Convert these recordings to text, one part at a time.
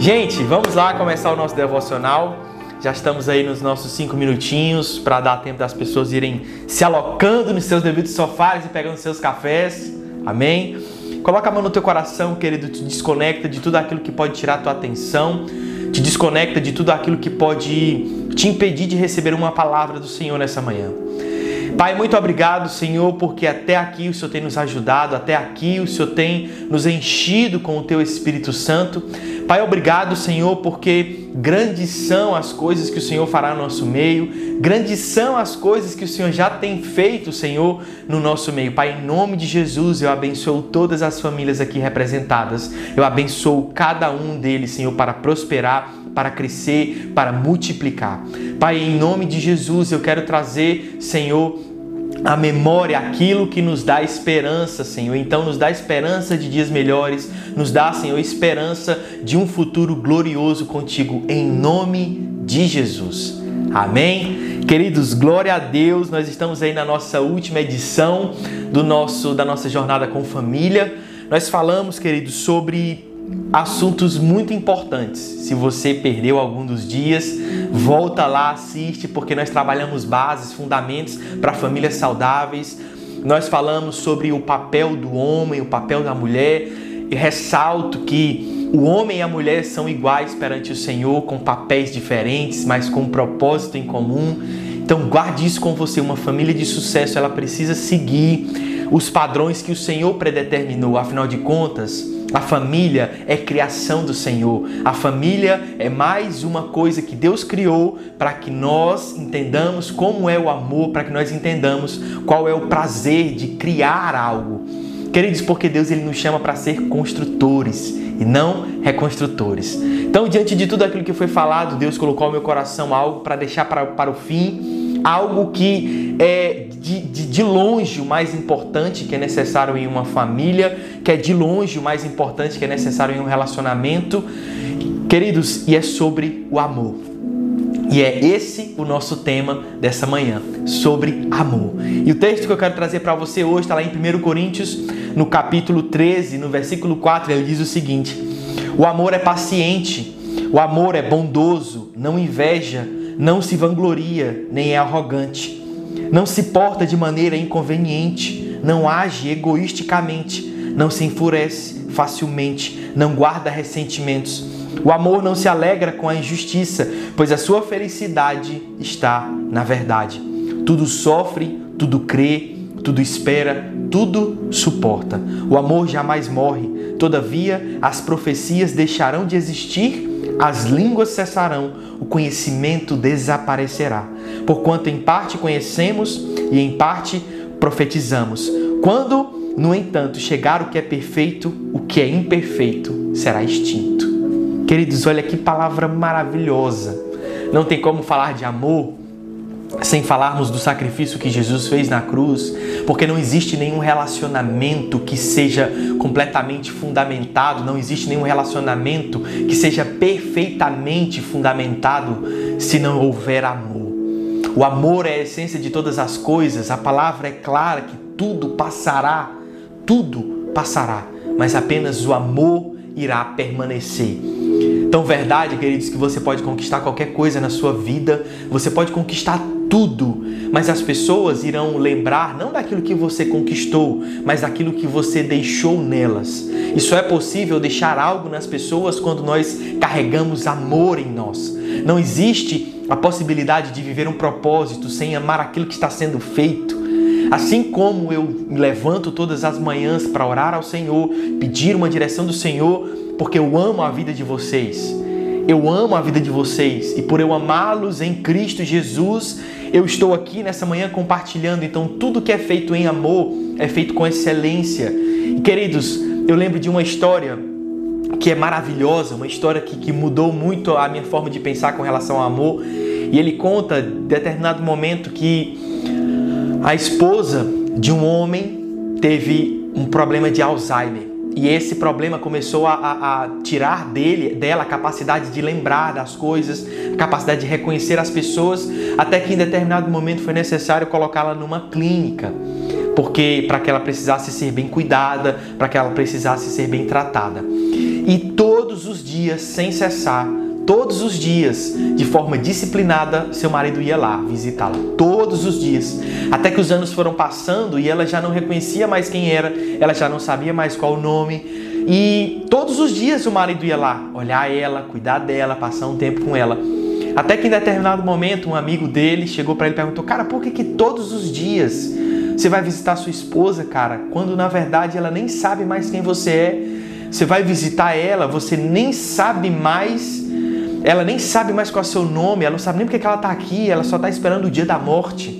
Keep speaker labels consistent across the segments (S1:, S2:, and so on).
S1: Gente, vamos lá começar o nosso devocional. Já estamos aí nos nossos cinco minutinhos para dar tempo das pessoas irem se alocando nos seus devidos sofás e pegando seus cafés. Amém? Coloca a mão no teu coração, querido, te desconecta de tudo aquilo que pode tirar a tua atenção, te desconecta de tudo aquilo que pode te impedir de receber uma palavra do Senhor nessa manhã. Pai, muito obrigado, Senhor, porque até aqui o Senhor tem nos ajudado, até aqui o Senhor tem nos enchido com o teu Espírito Santo. Pai, obrigado, Senhor, porque grandes são as coisas que o Senhor fará no nosso meio, grandes são as coisas que o Senhor já tem feito, Senhor, no nosso meio. Pai, em nome de Jesus, eu abençoo todas as famílias aqui representadas, eu abençoo cada um deles, Senhor, para prosperar, para crescer, para multiplicar. Pai, em nome de Jesus, eu quero trazer, Senhor, a memória, aquilo que nos dá esperança, Senhor. Então, nos dá esperança de dias melhores, nos dá, Senhor, esperança de um futuro glorioso contigo, em nome de Jesus. Amém? Queridos, glória a Deus. Nós estamos aí na nossa última edição do nosso da nossa jornada com família. Nós falamos, queridos, sobre assuntos muito importantes. Se você perdeu algum dos dias, volta lá, assiste, porque nós trabalhamos bases, fundamentos para famílias saudáveis. Nós falamos sobre o papel do homem, o papel da mulher, e ressalto que o homem e a mulher são iguais perante o Senhor, com papéis diferentes, mas com um propósito em comum. Então guarde isso com você. Uma família de sucesso, ela precisa seguir os padrões que o Senhor predeterminou. Afinal de contas, a família é criação do Senhor. A família é mais uma coisa que Deus criou para que nós entendamos como é o amor, para que nós entendamos qual é o prazer de criar algo. Queridos, porque Deus ele nos chama para ser construtores e não reconstrutores. Então, diante de tudo aquilo que foi falado, Deus colocou ao meu coração algo para deixar para, para o fim, algo que é de, de, de longe o mais importante que é necessário em uma família, que é de longe o mais importante que é necessário em um relacionamento. Queridos, e é sobre o amor. E é esse o nosso tema dessa manhã, sobre amor. E o texto que eu quero trazer para você hoje está lá em 1 Coríntios, no capítulo 13, no versículo 4, ele diz o seguinte: O amor é paciente, o amor é bondoso, não inveja, não se vangloria, nem é arrogante não se porta de maneira inconveniente, não age egoisticamente, não se enfurece facilmente, não guarda ressentimentos. O amor não se alegra com a injustiça, pois a sua felicidade está na verdade. Tudo sofre, tudo crê, tudo espera, tudo suporta. O amor jamais morre. Todavia, as profecias deixarão de existir as línguas cessarão, o conhecimento desaparecerá. Porquanto em parte conhecemos e em parte profetizamos. Quando, no entanto, chegar o que é perfeito, o que é imperfeito será extinto. Queridos, olha que palavra maravilhosa. Não tem como falar de amor sem falarmos do sacrifício que Jesus fez na cruz, porque não existe nenhum relacionamento que seja completamente fundamentado, não existe nenhum relacionamento que seja perfeitamente fundamentado se não houver amor. O amor é a essência de todas as coisas, a palavra é clara que tudo passará, tudo passará, mas apenas o amor irá permanecer. Então, verdade, queridos, que você pode conquistar qualquer coisa na sua vida, você pode conquistar tudo, mas as pessoas irão lembrar não daquilo que você conquistou, mas daquilo que você deixou nelas. E só é possível deixar algo nas pessoas quando nós carregamos amor em nós. Não existe a possibilidade de viver um propósito sem amar aquilo que está sendo feito. Assim como eu me levanto todas as manhãs para orar ao Senhor, pedir uma direção do Senhor, porque eu amo a vida de vocês. Eu amo a vida de vocês e por eu amá-los em Cristo Jesus, eu estou aqui nessa manhã compartilhando. Então, tudo que é feito em amor é feito com excelência. E, queridos, eu lembro de uma história que é maravilhosa, uma história que, que mudou muito a minha forma de pensar com relação ao amor. E ele conta, em determinado momento, que a esposa de um homem teve um problema de Alzheimer. E esse problema começou a, a, a, tirar dele, dela a capacidade de lembrar das coisas, a capacidade de reconhecer as pessoas, até que em determinado momento foi necessário colocá-la numa clínica, porque para que ela precisasse ser bem cuidada, para que ela precisasse ser bem tratada. E todos os dias, sem cessar, todos os dias, de forma disciplinada, seu marido ia lá visitá-la. Todos os dias. Até que os anos foram passando e ela já não reconhecia mais quem era, ela já não sabia mais qual o nome. E todos os dias o marido ia lá olhar ela, cuidar dela, passar um tempo com ela. Até que em determinado momento um amigo dele chegou para ele e perguntou: Cara, por que, que todos os dias você vai visitar sua esposa, cara, quando na verdade ela nem sabe mais quem você é? Você vai visitar ela, você nem sabe mais, ela nem sabe mais qual é o seu nome, ela não sabe nem porque que ela está aqui, ela só está esperando o dia da morte.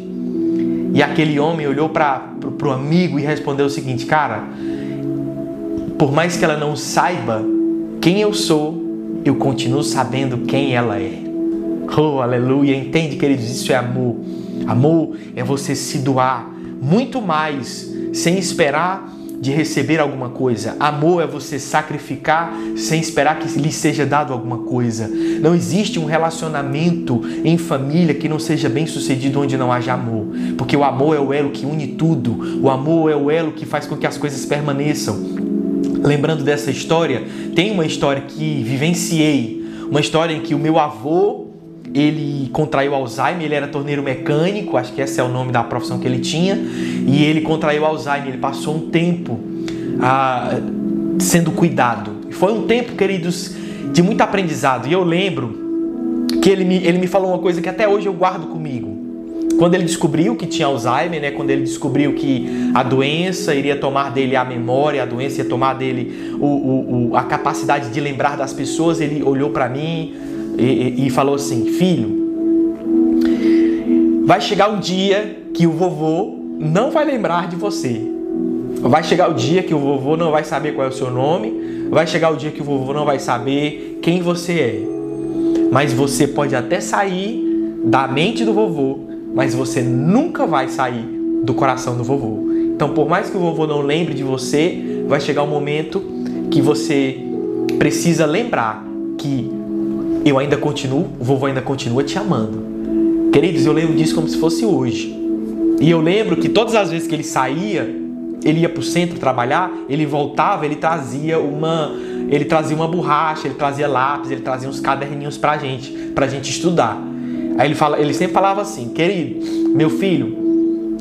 S1: E aquele homem olhou para o amigo e respondeu o seguinte: Cara, por mais que ela não saiba quem eu sou, eu continuo sabendo quem ela é. Oh, aleluia. Entende, queridos? Isso é amor. Amor é você se doar muito mais sem esperar de receber alguma coisa. Amor é você sacrificar sem esperar que lhe seja dado alguma coisa. Não existe um relacionamento em família que não seja bem sucedido onde não haja amor. Porque o amor é o elo que une tudo. O amor é o elo que faz com que as coisas permaneçam. Lembrando dessa história, tem uma história que vivenciei. Uma história em que o meu avô ele contraiu Alzheimer, ele era torneiro mecânico, acho que esse é o nome da profissão que ele tinha, e ele contraiu Alzheimer, ele passou um tempo ah, sendo cuidado. Foi um tempo, queridos, de muito aprendizado. E eu lembro que ele me, ele me falou uma coisa que até hoje eu guardo comigo. Quando ele descobriu que tinha Alzheimer, né, quando ele descobriu que a doença iria tomar dele a memória, a doença ia tomar dele o, o, o a capacidade de lembrar das pessoas, ele olhou para mim, e, e falou assim: Filho, vai chegar um dia que o vovô não vai lembrar de você. Vai chegar o dia que o vovô não vai saber qual é o seu nome. Vai chegar o dia que o vovô não vai saber quem você é. Mas você pode até sair da mente do vovô, mas você nunca vai sair do coração do vovô. Então, por mais que o vovô não lembre de você, vai chegar um momento que você precisa lembrar que eu ainda continuo, o vovô ainda continua te amando. Queridos, eu lembro disso como se fosse hoje. E eu lembro que todas as vezes que ele saía, ele ia para o centro trabalhar, ele voltava, ele trazia uma, ele trazia uma borracha, ele trazia lápis, ele trazia uns caderninhos para gente, para gente estudar. Aí ele fala, ele sempre falava assim, querido, meu filho,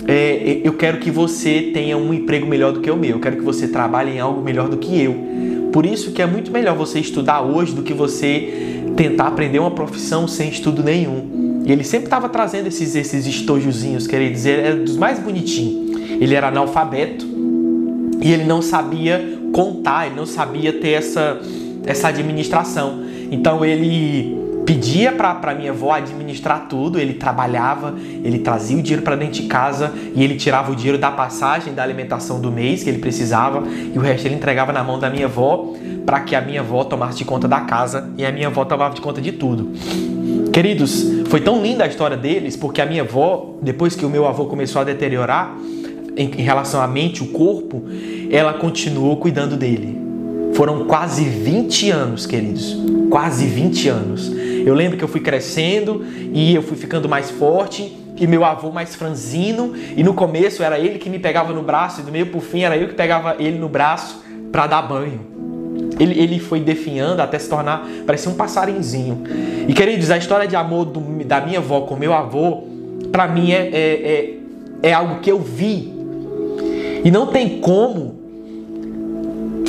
S1: é, eu quero que você tenha um emprego melhor do que o meu, eu quero que você trabalhe em algo melhor do que eu. Por isso que é muito melhor você estudar hoje do que você tentar aprender uma profissão sem estudo nenhum. E ele sempre estava trazendo esses, esses estojozinhos, queridos, ele era dos mais bonitinhos. Ele era analfabeto e ele não sabia contar, ele não sabia ter essa, essa administração. Então ele pedia para minha avó administrar tudo, ele trabalhava, ele trazia o dinheiro para dentro de casa e ele tirava o dinheiro da passagem, da alimentação do mês que ele precisava e o resto ele entregava na mão da minha avó para que a minha avó tomasse de conta da casa e a minha avó tomava de conta de tudo. Queridos, foi tão linda a história deles porque a minha avó, depois que o meu avô começou a deteriorar em, em relação à mente, o corpo, ela continuou cuidando dele. Foram quase 20 anos, queridos. Quase 20 anos. Eu lembro que eu fui crescendo e eu fui ficando mais forte e meu avô mais franzino e no começo era ele que me pegava no braço e do meio pro fim era eu que pegava ele no braço para dar banho. Ele, ele foi definhando até se tornar, parecia um passarinzinho. E queridos, a história de amor do, da minha avó com meu avô, para mim é, é, é, é algo que eu vi. E não tem como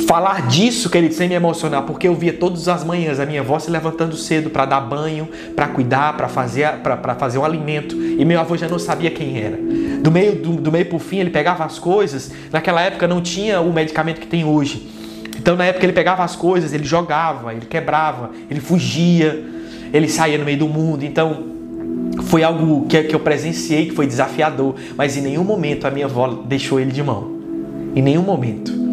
S1: falar disso, querido, sem me emocionar, porque eu via todas as manhãs a minha avó se levantando cedo para dar banho, para cuidar, para fazer, para fazer um alimento, e meu avô já não sabia quem era. Do meio do, do meio pro fim ele pegava as coisas. Naquela época não tinha o medicamento que tem hoje. Então na época ele pegava as coisas, ele jogava, ele quebrava, ele fugia, ele saía no meio do mundo. Então foi algo que, que eu presenciei que foi desafiador, mas em nenhum momento a minha avó deixou ele de mão. Em nenhum momento.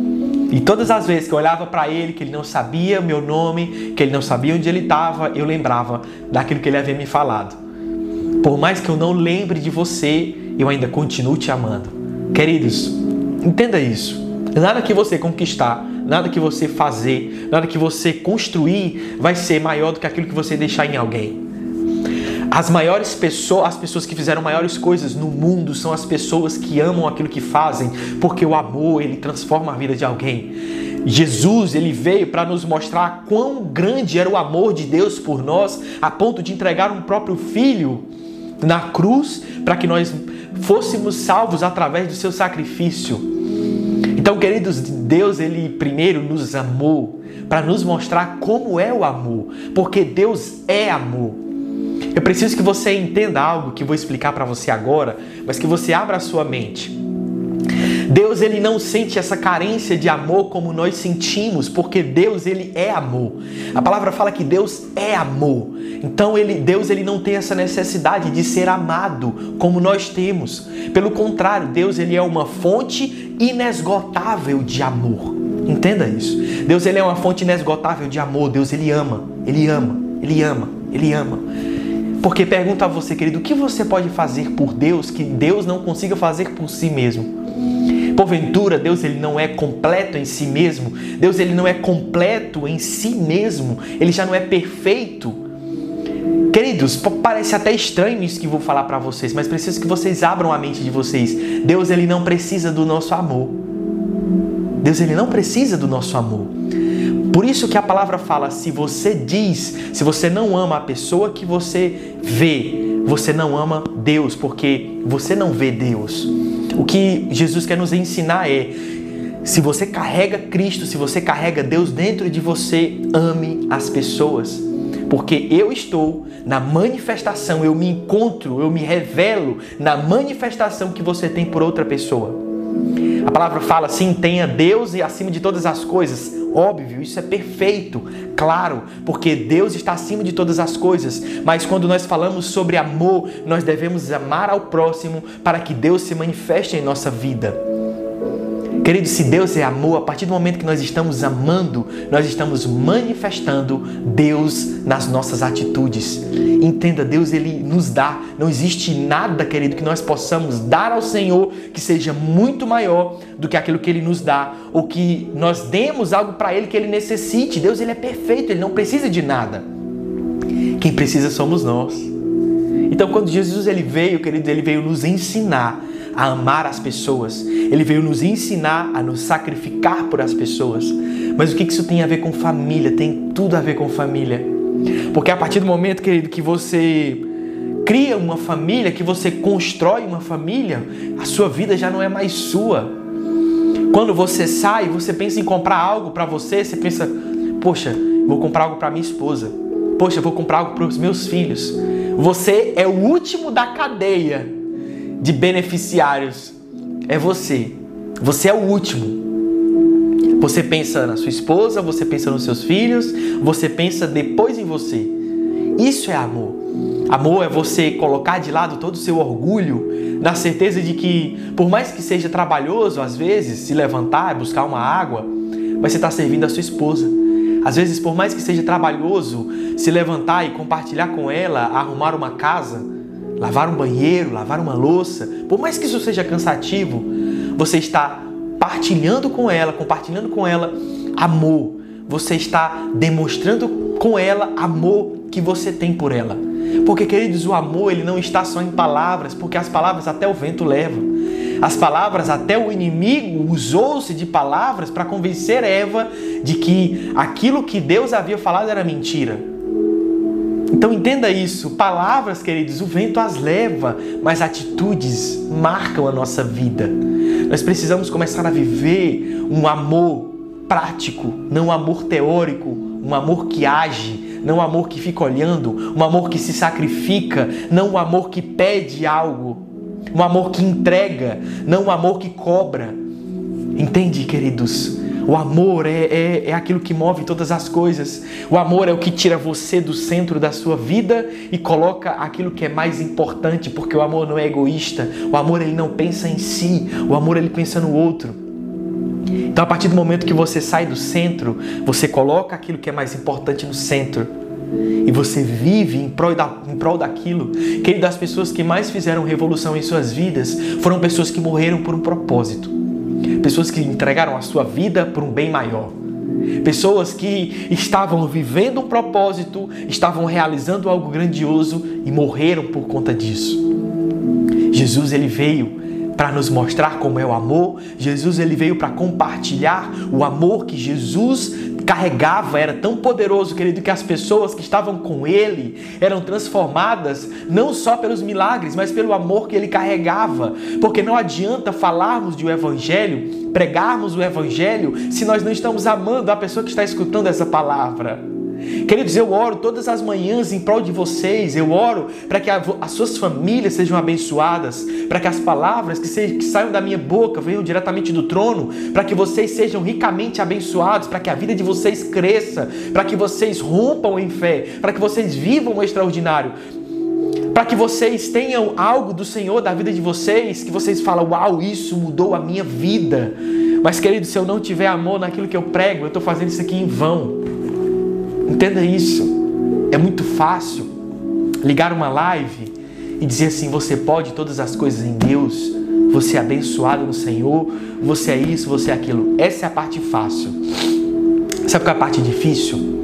S1: E todas as vezes que eu olhava para ele, que ele não sabia meu nome, que ele não sabia onde ele estava, eu lembrava daquilo que ele havia me falado. Por mais que eu não lembre de você, eu ainda continuo te amando. Queridos, entenda isso. Nada que você conquistar, nada que você fazer, nada que você construir vai ser maior do que aquilo que você deixar em alguém. As maiores pessoas, as pessoas que fizeram maiores coisas no mundo são as pessoas que amam aquilo que fazem, porque o amor ele transforma a vida de alguém. Jesus, ele veio para nos mostrar quão grande era o amor de Deus por nós, a ponto de entregar um próprio filho na cruz para que nós fôssemos salvos através do seu sacrifício. Então, queridos, Deus ele primeiro nos amou para nos mostrar como é o amor, porque Deus é amor. Eu preciso que você entenda algo que vou explicar para você agora, mas que você abra a sua mente. Deus ele não sente essa carência de amor como nós sentimos, porque Deus ele é amor. A palavra fala que Deus é amor. Então ele, Deus ele não tem essa necessidade de ser amado como nós temos. Pelo contrário, Deus ele é uma fonte inesgotável de amor. Entenda isso. Deus ele é uma fonte inesgotável de amor. Deus ele ama, ele ama, ele ama, ele ama. Porque pergunta a você, querido, o que você pode fazer por Deus que Deus não consiga fazer por si mesmo? Porventura, Deus ele não é completo em si mesmo. Deus ele não é completo em si mesmo. Ele já não é perfeito. Queridos, parece até estranho isso que vou falar para vocês, mas preciso que vocês abram a mente de vocês. Deus ele não precisa do nosso amor. Deus ele não precisa do nosso amor. Por isso que a palavra fala: se você diz, se você não ama a pessoa que você vê, você não ama Deus, porque você não vê Deus. O que Jesus quer nos ensinar é: se você carrega Cristo, se você carrega Deus dentro de você, ame as pessoas. Porque eu estou na manifestação, eu me encontro, eu me revelo na manifestação que você tem por outra pessoa. A palavra fala assim: tenha Deus e acima de todas as coisas. Óbvio, isso é perfeito, claro, porque Deus está acima de todas as coisas. Mas quando nós falamos sobre amor, nós devemos amar ao próximo para que Deus se manifeste em nossa vida. Querido, se Deus é amor, a partir do momento que nós estamos amando, nós estamos manifestando Deus nas nossas atitudes. Entenda, Deus ele nos dá. Não existe nada, querido, que nós possamos dar ao Senhor que seja muito maior do que aquilo que ele nos dá, ou que nós demos algo para ele que ele necessite. Deus ele é perfeito, ele não precisa de nada. Quem precisa somos nós. Então, quando Jesus ele veio, querido, ele veio nos ensinar a amar as pessoas. Ele veio nos ensinar a nos sacrificar por as pessoas. Mas o que isso tem a ver com família? Tem tudo a ver com família. Porque a partir do momento, querido, que você cria uma família, que você constrói uma família, a sua vida já não é mais sua. Quando você sai, você pensa em comprar algo para você, você pensa, poxa, vou comprar algo para minha esposa. Poxa, vou comprar algo para os meus filhos. Você é o último da cadeia de beneficiários é você. Você é o último. Você pensa na sua esposa, você pensa nos seus filhos, você pensa depois em você. Isso é amor. Amor é você colocar de lado todo o seu orgulho, na certeza de que, por mais que seja trabalhoso, às vezes, se levantar e buscar uma água, mas você está servindo a sua esposa. Às vezes, por mais que seja trabalhoso se levantar e compartilhar com ela, arrumar uma casa, lavar um banheiro, lavar uma louça, por mais que isso seja cansativo, você está partilhando com ela, compartilhando com ela amor. Você está demonstrando com ela amor que você tem por ela. Porque, queridos, o amor ele não está só em palavras, porque as palavras até o vento levam. As palavras, até o inimigo usou-se de palavras para convencer Eva de que aquilo que Deus havia falado era mentira. Então entenda isso. Palavras, queridos, o vento as leva, mas atitudes marcam a nossa vida. Nós precisamos começar a viver um amor prático, não um amor teórico, um amor que age, não um amor que fica olhando, um amor que se sacrifica, não um amor que pede algo, um amor que entrega, não um amor que cobra. Entende, queridos? O amor é, é, é aquilo que move todas as coisas. O amor é o que tira você do centro da sua vida e coloca aquilo que é mais importante, porque o amor não é egoísta. O amor ele não pensa em si. O amor ele pensa no outro. Então, a partir do momento que você sai do centro, você coloca aquilo que é mais importante no centro e você vive em prol, da, em prol daquilo. Querido, das pessoas que mais fizeram revolução em suas vidas foram pessoas que morreram por um propósito pessoas que entregaram a sua vida por um bem maior. Pessoas que estavam vivendo um propósito, estavam realizando algo grandioso e morreram por conta disso. Jesus ele veio para nos mostrar como é o amor. Jesus ele veio para compartilhar o amor que Jesus carregava, era tão poderoso, querido, que as pessoas que estavam com ele eram transformadas não só pelos milagres, mas pelo amor que ele carregava. Porque não adianta falarmos de um evangelho, pregarmos o evangelho, se nós não estamos amando a pessoa que está escutando essa palavra. Queridos, eu oro todas as manhãs em prol de vocês, eu oro para que as suas famílias sejam abençoadas, para que as palavras que, que saiam da minha boca venham diretamente do trono, para que vocês sejam ricamente abençoados, para que a vida de vocês cresça, para que vocês rompam em fé, para que vocês vivam o extraordinário, para que vocês tenham algo do Senhor da vida de vocês, que vocês falam, uau, isso mudou a minha vida. Mas, querido, se eu não tiver amor naquilo que eu prego, eu estou fazendo isso aqui em vão. Entenda isso. É muito fácil ligar uma live e dizer assim: você pode todas as coisas em Deus, você é abençoado no Senhor, você é isso, você é aquilo. Essa é a parte fácil. Sabe qual é a parte difícil?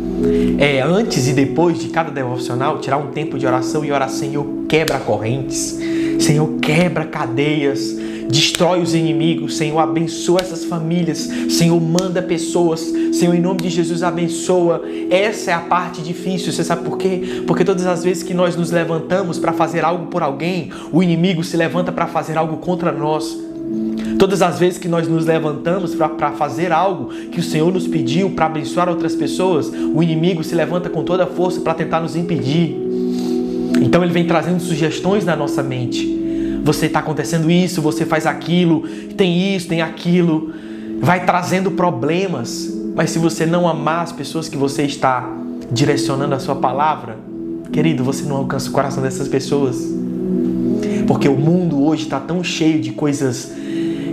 S1: É antes e depois de cada devocional tirar um tempo de oração e orar, Senhor, quebra correntes, Senhor, quebra cadeias, destrói os inimigos, Senhor, abençoa essas famílias, Senhor, manda pessoas, Senhor, em nome de Jesus, abençoa. Essa é a parte difícil, você sabe por quê? Porque todas as vezes que nós nos levantamos para fazer algo por alguém, o inimigo se levanta para fazer algo contra nós. Todas as vezes que nós nos levantamos para fazer algo que o Senhor nos pediu para abençoar outras pessoas, o inimigo se levanta com toda a força para tentar nos impedir. Então ele vem trazendo sugestões na nossa mente você está acontecendo isso, você faz aquilo, tem isso, tem aquilo, vai trazendo problemas. Mas se você não amar as pessoas que você está direcionando a sua palavra, querido, você não alcança o coração dessas pessoas. Porque o mundo hoje está tão cheio de coisas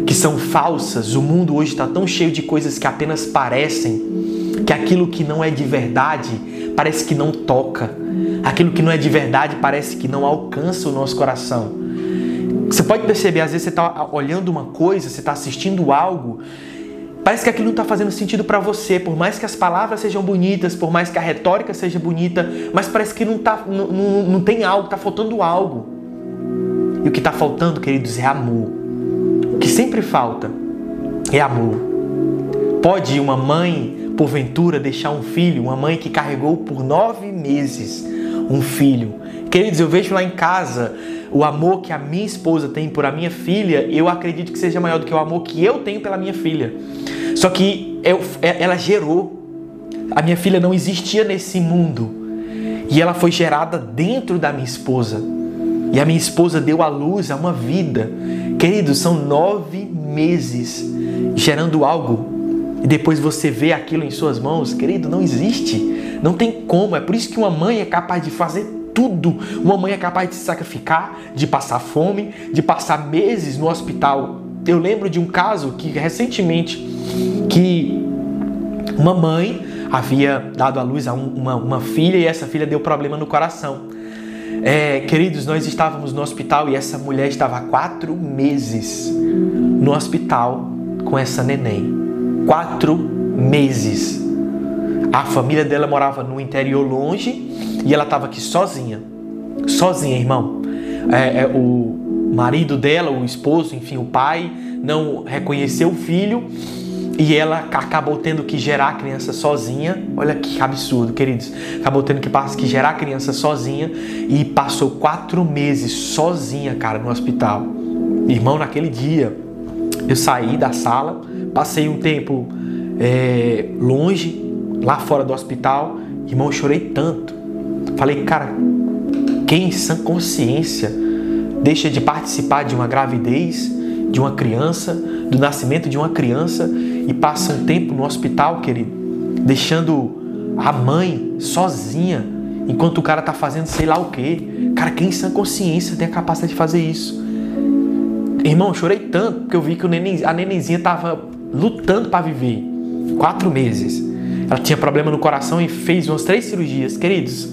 S1: que são falsas, o mundo hoje está tão cheio de coisas que apenas parecem, que aquilo que não é de verdade parece que não toca, aquilo que não é de verdade parece que não alcança o nosso coração. Você pode perceber, às vezes você está olhando uma coisa, você está assistindo algo, parece que aquilo não está fazendo sentido para você, por mais que as palavras sejam bonitas, por mais que a retórica seja bonita, mas parece que não, tá, não, não, não tem algo, está faltando algo. E o que está faltando, queridos, é amor. O que sempre falta é amor. Pode uma mãe, porventura, deixar um filho, uma mãe que carregou por nove meses um filho. Queridos, eu vejo lá em casa o amor que a minha esposa tem por a minha filha, eu acredito que seja maior do que o amor que eu tenho pela minha filha. Só que eu, é, ela gerou. A minha filha não existia nesse mundo. E ela foi gerada dentro da minha esposa. E a minha esposa deu à luz a uma vida. Queridos, são nove meses gerando algo. E depois você vê aquilo em suas mãos. Querido, não existe. Não tem como. É por isso que uma mãe é capaz de fazer tudo. Uma mãe é capaz de se sacrificar, de passar fome, de passar meses no hospital. Eu lembro de um caso que recentemente que uma mãe havia dado à luz a uma, uma filha e essa filha deu problema no coração. É, queridos, nós estávamos no hospital e essa mulher estava há quatro meses no hospital com essa neném. Quatro meses. A família dela morava no interior longe e ela estava aqui sozinha. Sozinha, irmão. É, é, o marido dela, o esposo, enfim, o pai, não reconheceu o filho e ela acabou tendo que gerar a criança sozinha. Olha que absurdo, queridos. Acabou tendo que, que gerar a criança sozinha e passou quatro meses sozinha, cara, no hospital. Irmão, naquele dia eu saí da sala, passei um tempo é, longe, lá fora do hospital. Irmão, eu chorei tanto Falei, cara, quem em sã consciência deixa de participar de uma gravidez de uma criança, do nascimento de uma criança e passa um tempo no hospital, querido, deixando a mãe sozinha enquanto o cara tá fazendo sei lá o quê. Cara, quem em sã consciência tem a capacidade de fazer isso? Irmão, chorei tanto porque eu vi que a nenenzinha tava lutando para viver. Quatro meses. Ela tinha problema no coração e fez umas três cirurgias. Queridos,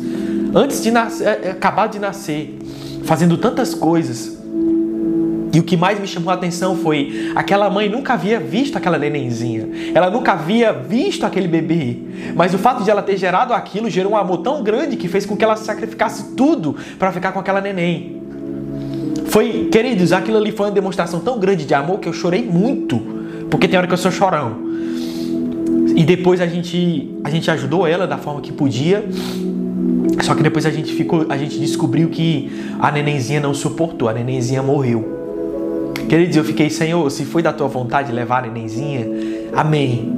S1: antes de nascer, é, é, acabar de nascer, fazendo tantas coisas. E o que mais me chamou a atenção foi aquela mãe nunca havia visto aquela nenenzinha. Ela nunca havia visto aquele bebê. Mas o fato de ela ter gerado aquilo gerou um amor tão grande que fez com que ela sacrificasse tudo para ficar com aquela neném. Foi, queridos, aquilo ali foi uma demonstração tão grande de amor que eu chorei muito, porque tem hora que eu sou chorão. E depois a gente, a gente ajudou ela da forma que podia. Só que depois a gente ficou, a gente descobriu que a nenenzinha não suportou, a nenenzinha morreu. Queridos, eu fiquei, Senhor, se foi da tua vontade levar a nenenzinha, amém.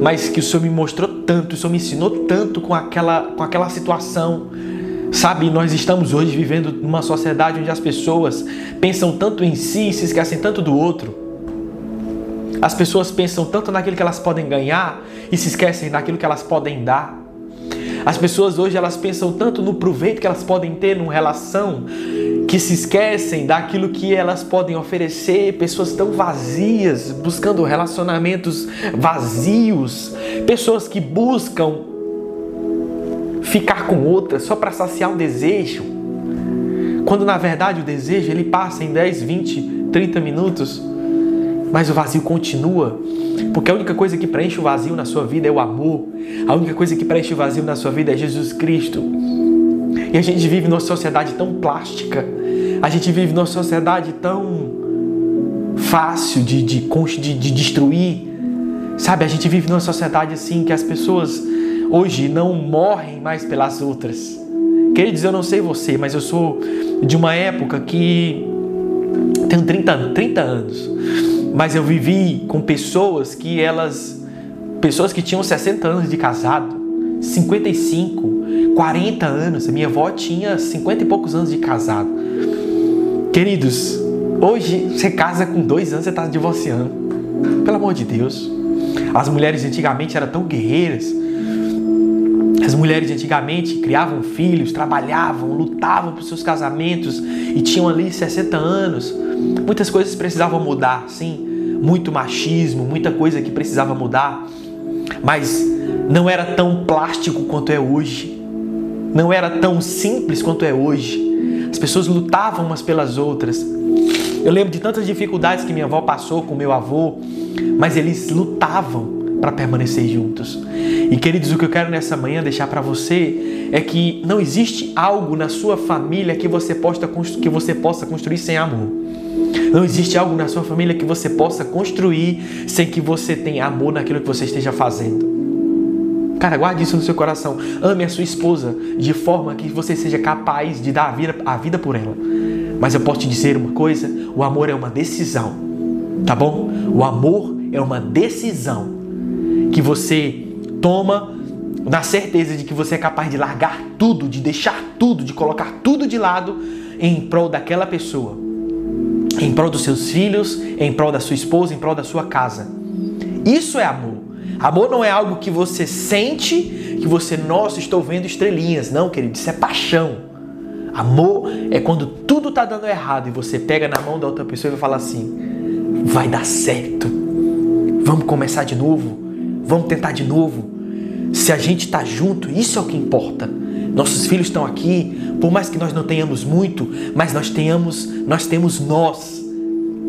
S1: Mas que o Senhor me mostrou tanto, o Senhor me ensinou tanto com aquela, com aquela situação. Sabe, nós estamos hoje vivendo numa sociedade onde as pessoas pensam tanto em si e se esquecem tanto do outro. As pessoas pensam tanto naquilo que elas podem ganhar e se esquecem daquilo que elas podem dar. As pessoas hoje elas pensam tanto no proveito que elas podem ter numa relação que se esquecem daquilo que elas podem oferecer, pessoas tão vazias, buscando relacionamentos vazios, pessoas que buscam ficar com outras só para saciar um desejo. Quando na verdade o desejo ele passa em 10, 20, 30 minutos, mas o vazio continua. Porque a única coisa que preenche o vazio na sua vida é o amor. A única coisa que preenche o vazio na sua vida é Jesus Cristo. E a gente vive numa sociedade tão plástica. A gente vive numa sociedade tão fácil de, de, de, de destruir. Sabe, a gente vive numa sociedade assim que as pessoas hoje não morrem mais pelas outras. Queridos, eu não sei você, mas eu sou de uma época que tenho 30, 30 anos mas eu vivi com pessoas que elas, pessoas que tinham 60 anos de casado, 55, 40 anos. A minha avó tinha 50 e poucos anos de casado. Queridos, hoje você casa com dois anos, você está divorciando. Pelo amor de Deus. As mulheres antigamente eram tão guerreiras. As mulheres de antigamente criavam filhos, trabalhavam, lutavam por seus casamentos e tinham ali 60 anos. Muitas coisas precisavam mudar, sim. Muito machismo, muita coisa que precisava mudar. Mas não era tão plástico quanto é hoje. Não era tão simples quanto é hoje. As pessoas lutavam umas pelas outras. Eu lembro de tantas dificuldades que minha avó passou com meu avô, mas eles lutavam para permanecer juntos. E queridos, o que eu quero nessa manhã deixar para você é que não existe algo na sua família que você, possa, que você possa construir sem amor. Não existe algo na sua família que você possa construir sem que você tenha amor naquilo que você esteja fazendo. Cara, guarde isso no seu coração. Ame a sua esposa de forma que você seja capaz de dar a vida, a vida por ela. Mas eu posso te dizer uma coisa: o amor é uma decisão, tá bom? O amor é uma decisão que você toma na certeza de que você é capaz de largar tudo, de deixar tudo, de colocar tudo de lado em prol daquela pessoa, em prol dos seus filhos, em prol da sua esposa, em prol da sua casa. Isso é amor. Amor não é algo que você sente, que você, nossa, estou vendo estrelinhas. Não, querido, isso é paixão. Amor é quando tudo está dando errado e você pega na mão da outra pessoa e vai falar assim: vai dar certo. Vamos começar de novo Vamos tentar de novo. Se a gente está junto, isso é o que importa. Nossos filhos estão aqui, por mais que nós não tenhamos muito, mas nós tenhamos, nós temos nós.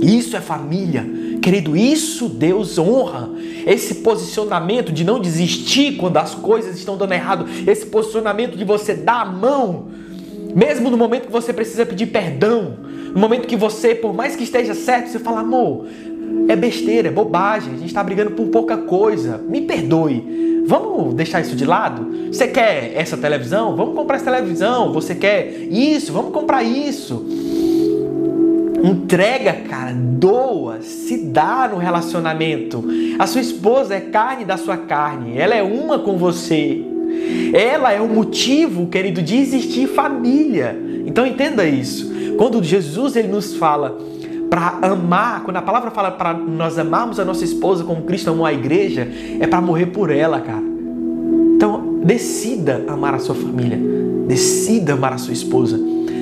S1: Isso é família. Querido, isso Deus honra. Esse posicionamento de não desistir quando as coisas estão dando errado, esse posicionamento de você dar a mão, mesmo no momento que você precisa pedir perdão, no momento que você, por mais que esteja certo, você fala, amor, é besteira, é bobagem, a gente está brigando por pouca coisa. Me perdoe. Vamos deixar isso de lado? Você quer essa televisão? Vamos comprar essa televisão. Você quer isso? Vamos comprar isso. Entrega, cara, doa, se dá no relacionamento. A sua esposa é carne da sua carne, ela é uma com você. Ela é o motivo, querido, de existir família. Então entenda isso. Quando Jesus ele nos fala para amar, quando a palavra fala para nós amarmos a nossa esposa como Cristo amou a igreja, é para morrer por ela, cara. Então, decida amar a sua família, decida amar a sua esposa,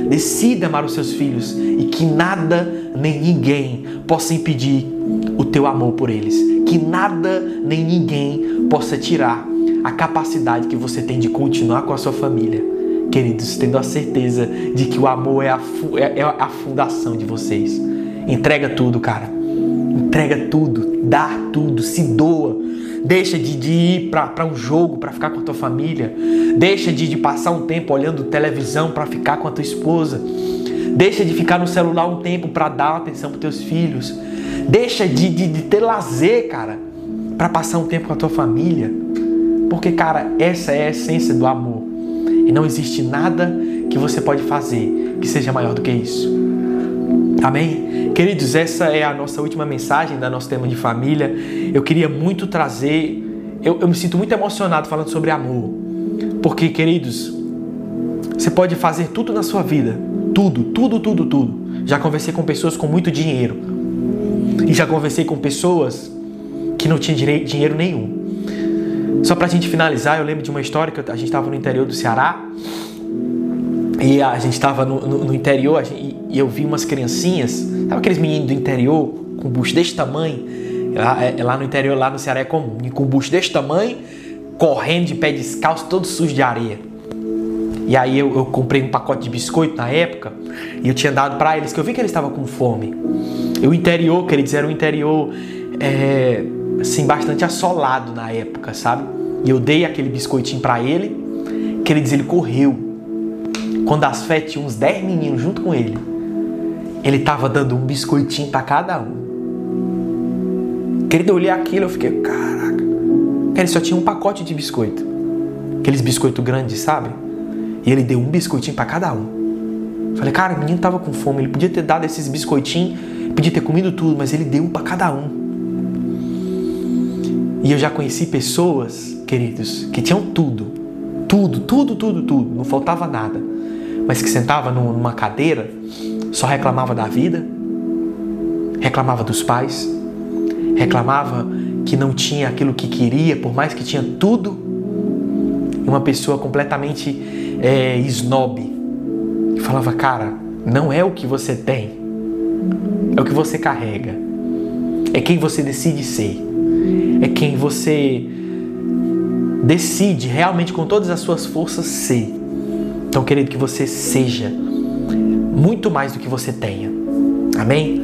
S1: decida amar os seus filhos e que nada nem ninguém possa impedir o teu amor por eles, que nada nem ninguém possa tirar a capacidade que você tem de continuar com a sua família. Queridos, tendo a certeza de que o amor é a, é, é a fundação de vocês. Entrega tudo, cara. Entrega tudo, dá tudo, se doa. Deixa de, de ir para um jogo para ficar com a tua família. Deixa de, de passar um tempo olhando televisão para ficar com a tua esposa. Deixa de ficar no celular um tempo para dar atenção para teus filhos. Deixa de, de, de ter lazer, cara, para passar um tempo com a tua família. Porque, cara, essa é a essência do amor. E não existe nada que você pode fazer que seja maior do que isso. Amém? Queridos, essa é a nossa última mensagem da nosso tema de família. Eu queria muito trazer. Eu, eu me sinto muito emocionado falando sobre amor. Porque, queridos, você pode fazer tudo na sua vida. Tudo, tudo, tudo, tudo. Já conversei com pessoas com muito dinheiro. E já conversei com pessoas que não tinham dinheiro nenhum. Só pra gente finalizar, eu lembro de uma história que a gente estava no interior do Ceará. E a gente estava no, no, no, interior gente, e eu vi umas criancinhas, sabe aqueles meninos do interior com bucho desse tamanho? Lá, é, lá no interior, lá no Ceará é comum, com bucho desse tamanho, correndo de pé descalço, todo sujo de areia. E aí eu, eu, comprei um pacote de biscoito na época e eu tinha dado para eles, que eu vi que eles estavam com fome. E o interior, que eles eram um interior é, assim, bastante assolado na época, sabe? E eu dei aquele biscoitinho para ele, que ele diz, ele correu. Quando as fé tinha uns 10 meninos junto com ele, ele tava dando um biscoitinho para cada um. Querido, eu olhei aquilo, eu fiquei, caraca. Ele só tinha um pacote de biscoito. Aqueles biscoitos grandes, sabe? E ele deu um biscoitinho para cada um. Falei, cara, o menino tava com fome, ele podia ter dado esses biscoitinhos, podia ter comido tudo, mas ele deu um para cada um. E eu já conheci pessoas, queridos, que tinham tudo, tudo, tudo, tudo, tudo, não faltava nada, mas que sentava numa cadeira, só reclamava da vida, reclamava dos pais, reclamava que não tinha aquilo que queria, por mais que tinha tudo, uma pessoa completamente é, snob. Falava, cara, não é o que você tem, é o que você carrega. É quem você decide ser. É quem você decide realmente com todas as suas forças ser. Então, querido, que você seja muito mais do que você tenha. Amém?